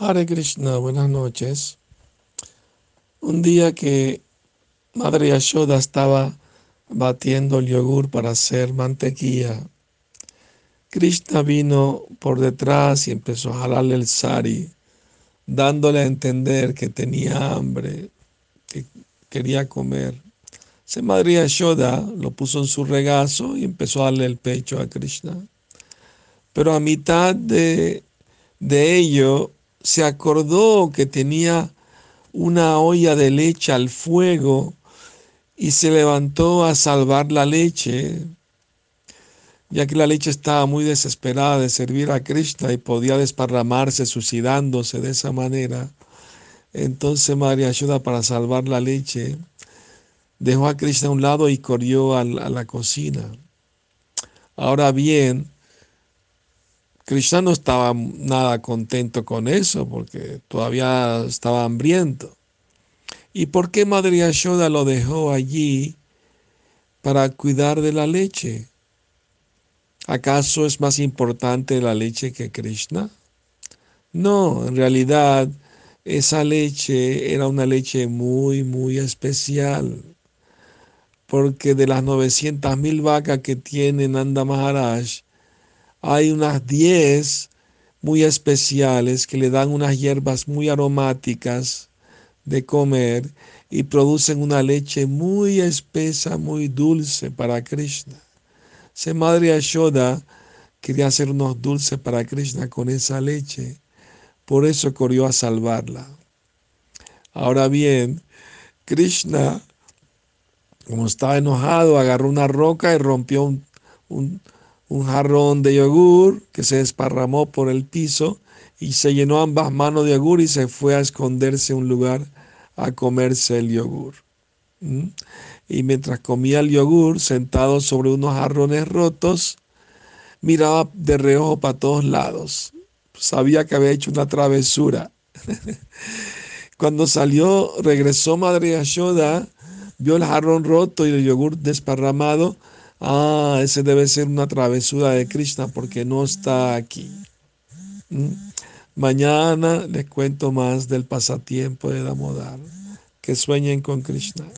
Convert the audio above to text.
Hare Krishna, buenas noches. Un día que Madre Yashoda estaba batiendo el yogur para hacer mantequilla, Krishna vino por detrás y empezó a jalarle el sari, dándole a entender que tenía hambre, que quería comer. Se Madre Yashoda lo puso en su regazo y empezó a darle el pecho a Krishna. Pero a mitad de, de ello se acordó que tenía una olla de leche al fuego y se levantó a salvar la leche, ya que la leche estaba muy desesperada de servir a Krishna y podía desparramarse suicidándose de esa manera. Entonces María ayuda para salvar la leche, dejó a Krishna a un lado y corrió a la, a la cocina. Ahora bien, Krishna no estaba nada contento con eso porque todavía estaba hambriento. ¿Y por qué Madre lo dejó allí para cuidar de la leche? ¿Acaso es más importante la leche que Krishna? No, en realidad esa leche era una leche muy, muy especial. Porque de las 900 mil vacas que tiene Nanda Maharaj, hay unas 10 muy especiales que le dan unas hierbas muy aromáticas de comer y producen una leche muy espesa, muy dulce para Krishna. Se Madre Ashoda quería hacer unos dulces para Krishna con esa leche, por eso corrió a salvarla. Ahora bien, Krishna, como estaba enojado, agarró una roca y rompió un, un un jarrón de yogur que se desparramó por el piso y se llenó ambas manos de yogur y se fue a esconderse en un lugar a comerse el yogur. Y mientras comía el yogur, sentado sobre unos jarrones rotos, miraba de reojo para todos lados. Sabía que había hecho una travesura. Cuando salió, regresó Madre Yashoda, vio el jarrón roto y el yogur desparramado Ah, ese debe ser una travesura de Krishna porque no está aquí. ¿Mm? Mañana les cuento más del pasatiempo de Damodar. Que sueñen con Krishna.